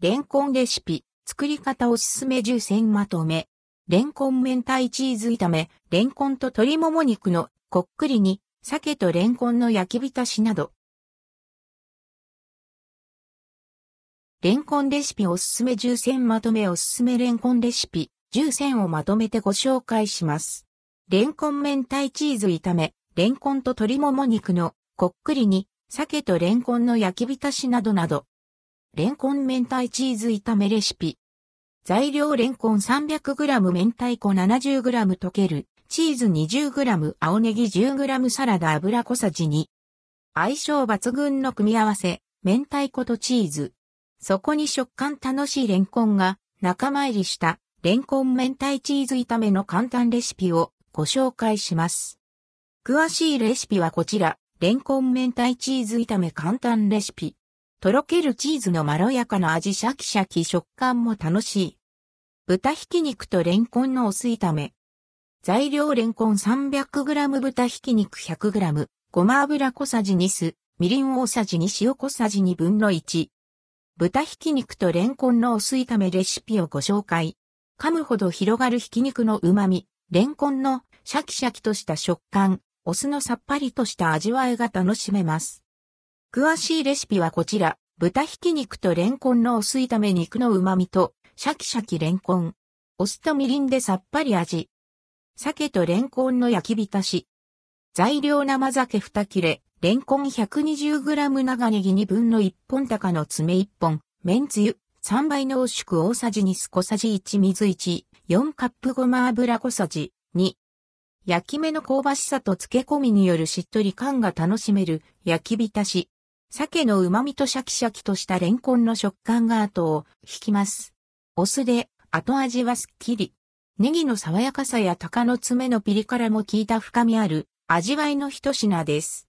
レンコンレシピ、作り方おすすめ10選まとめ。レンコン明太チーズ炒め、レンコンと鶏もも肉のこっくりに、鮭とレンコンの焼き浸しなど。レンコンレシピおすすめ10選まとめおすすめレンコンレシピ10選をまとめてご紹介します。レンコン明太チーズ炒め、レンコンと鶏もも肉のこっくりに、鮭とレンコンの焼き浸しなどなど。レンコン明太チーズ炒めレシピ。材料レンコン 300g 明太子 70g 溶ける、チーズ 20g 青ネギ 10g サラダ油小さじ2。相性抜群の組み合わせ、明太子とチーズ。そこに食感楽しいレンコンが仲間入りしたレンコン明太チーズ炒めの簡単レシピをご紹介します。詳しいレシピはこちら、レンコン明太チーズ炒め簡単レシピ。とろけるチーズのまろやかな味シャキシャキ食感も楽しい。豚ひき肉とレンコンのお酢炒め。材料レンコン 300g 豚ひき肉 100g、ごま油小さじ2酢、みりん大さじ2塩小さじ2分の1。豚ひき肉とレンコンのお酢炒めレシピをご紹介。噛むほど広がるひき肉の旨味、レンコンのシャキシャキとした食感、お酢のさっぱりとした味わいが楽しめます。詳しいレシピはこちら、豚ひき肉とレンコンのお酢炒め肉の旨味と、シャキシャキレンコン。お酢とみりんでさっぱり味。鮭とレンコンの焼き浸し。材料生鮭2切れ、レンコン 120g 長ネギ2分の1本高の爪1本、麺つゆ、3倍濃縮大さじ2酢小さじ1水1、4カップごま油小さじ2。焼き目の香ばしさと漬け込みによるしっとり感が楽しめる焼き浸し。鮭の旨味とシャキシャキとしたレンコンの食感が後を引きます。お酢で後味はすっきり。ネギの爽やかさや鷹の爪のピリ辛も効いた深みある味わいの一品です。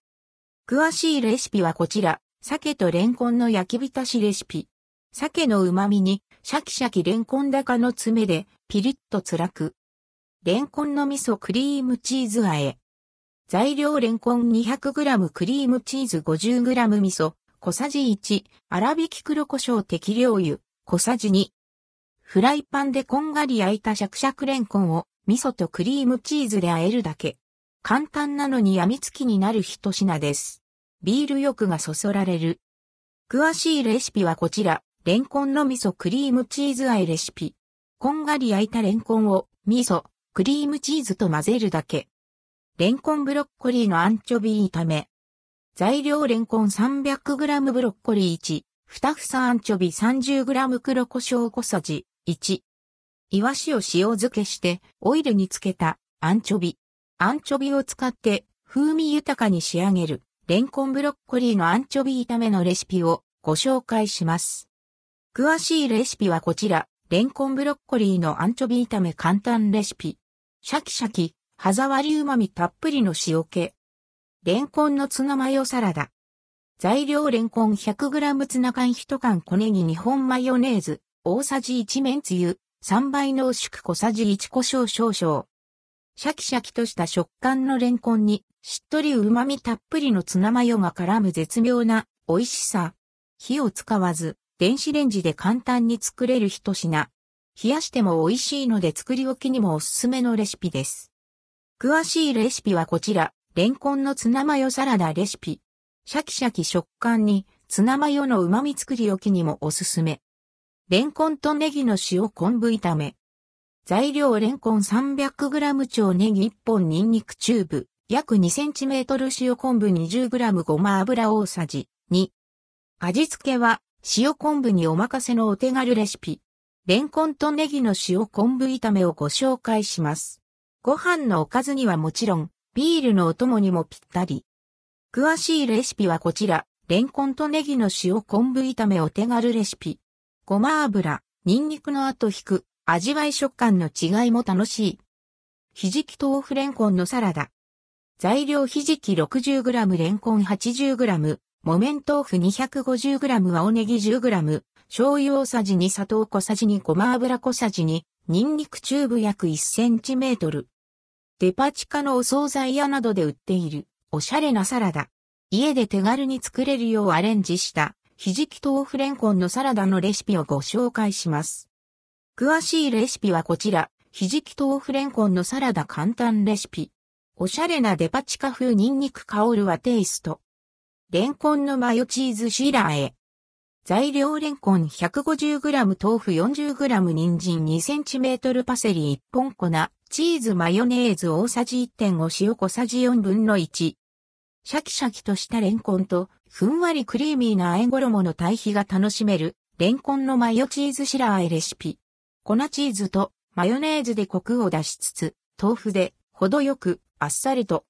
詳しいレシピはこちら、鮭とレンコンの焼き浸しレシピ。鮭の旨味にシャキシャキレンコン高の爪でピリッと辛く。レンコンの味噌クリームチーズ和え。材料レンコン 200g クリームチーズ 50g 味噌、小さじ1、粗挽き黒胡椒適量油、小さじ2。フライパンでこんがり焼いたシャクシャクレンコンを味噌とクリームチーズで和えるだけ。簡単なのに病みつきになる一品です。ビール欲がそそられる。詳しいレシピはこちら、レンコンの味噌クリームチーズ和えレシピ。こんがり焼いたレンコンを味噌、クリームチーズと混ぜるだけ。レンコンブロッコリーのアンチョビ炒め。材料レンコン 300g ブロッコリー1、2房アンチョビ 30g 黒胡椒小さじ1。イワシを塩漬けしてオイルにつけたアンチョビ。アンチョビを使って風味豊かに仕上げるレンコンブロッコリーのアンチョビ炒めのレシピをご紹介します。詳しいレシピはこちら、レンコンブロッコリーのアンチョビ炒め簡単レシピ。シャキシャキ、歯触り旨味たっぷりの塩気。レンコンのツナマヨサラダ。材料レンコン 100g ツナ缶1缶小ネギ2本マヨネーズ、大さじ1麺つゆ、3倍濃縮小さじ1胡椒少々。シャキシャキとした食感のレンコンに、しっとり旨味たっぷりのツナマヨが絡む絶妙な美味しさ。火を使わず、電子レンジで簡単に作れる一品。冷やしても美味しいので作り置きにもおすすめのレシピです。詳しいレシピはこちら、レンコンのツナマヨサラダレシピ。シャキシャキ食感にツナマヨの旨味作り置きにもおすすめ。レンコンとネギの塩昆布炒め。材料レンコン 300g 超ネギ1本ニンニクチューブ、約 2cm 塩昆布 20g ごま油大さじ2。味付けは塩昆布にお任せのお手軽レシピ。レンコンとネギの塩昆布炒めをご紹介します。ご飯のおかずにはもちろん、ビールのお供にもぴったり。詳しいレシピはこちら、レンコンとネギの塩昆布炒めお手軽レシピ。ごま油、ニンニクの後引く、味わい食感の違いも楽しい。ひじき豆腐レンコンのサラダ。材料ひじき 60g レンコン 80g、木綿豆腐 250g 青ネギ 10g、醤油大さじ2砂糖小さじ2ごま油小さじ2、ニンニクチューブ約1センチメートル。デパ地下のお惣菜屋などで売っているおしゃれなサラダ。家で手軽に作れるようアレンジしたひじき豆腐レンコンのサラダのレシピをご紹介します。詳しいレシピはこちら、ひじき豆腐レンコンのサラダ簡単レシピ。おしゃれなデパ地下風ニンニク香るはテイスト。レンコンのマヨチーズシーラーへ。材料レンコン 150g 豆腐 40g 人参 2cm パセリ1本粉、チーズマヨネーズ大さじ1.5塩小さじ4分の1。シャキシャキとしたレンコンと、ふんわりクリーミーな和え衣の対比が楽しめる、レンコンのマヨチーズシラーエレシピ。粉チーズとマヨネーズでコクを出しつつ、豆腐で程よくあっさりと。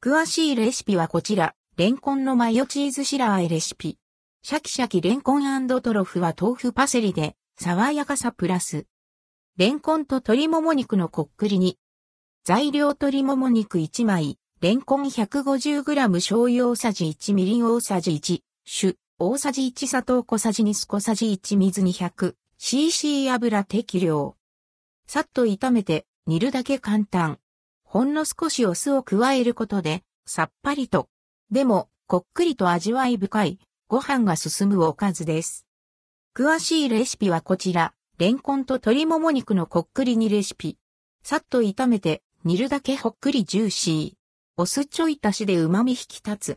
詳しいレシピはこちら、レンコンのマヨチーズシラーエレシピ。シャキシャキレンコントロフは豆腐パセリで爽やかさプラス。レンコンと鶏もも肉のこっくりに。材料鶏もも肉1枚、レンコン 150g 醤油大さじ1みりん大さじ1、酒大さじ1砂糖小さじ2小さじ1水 200cc 油適量。さっと炒めて煮るだけ簡単。ほんの少しお酢を加えることでさっぱりと。でも、こっくりと味わい深いご飯が進むおかずです。詳しいレシピはこちら。レンコンと鶏もも肉のこっくり煮レシピ。さっと炒めて煮るだけほっくりジューシー。お酢ちょい足しで旨味引き立つ。